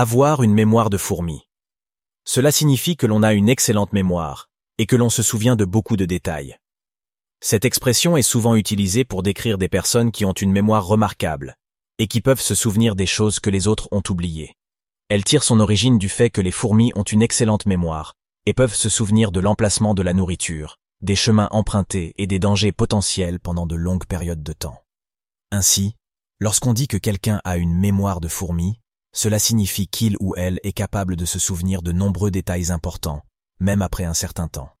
Avoir une mémoire de fourmi. Cela signifie que l'on a une excellente mémoire et que l'on se souvient de beaucoup de détails. Cette expression est souvent utilisée pour décrire des personnes qui ont une mémoire remarquable et qui peuvent se souvenir des choses que les autres ont oubliées. Elle tire son origine du fait que les fourmis ont une excellente mémoire et peuvent se souvenir de l'emplacement de la nourriture, des chemins empruntés et des dangers potentiels pendant de longues périodes de temps. Ainsi, lorsqu'on dit que quelqu'un a une mémoire de fourmi, cela signifie qu'il ou elle est capable de se souvenir de nombreux détails importants, même après un certain temps.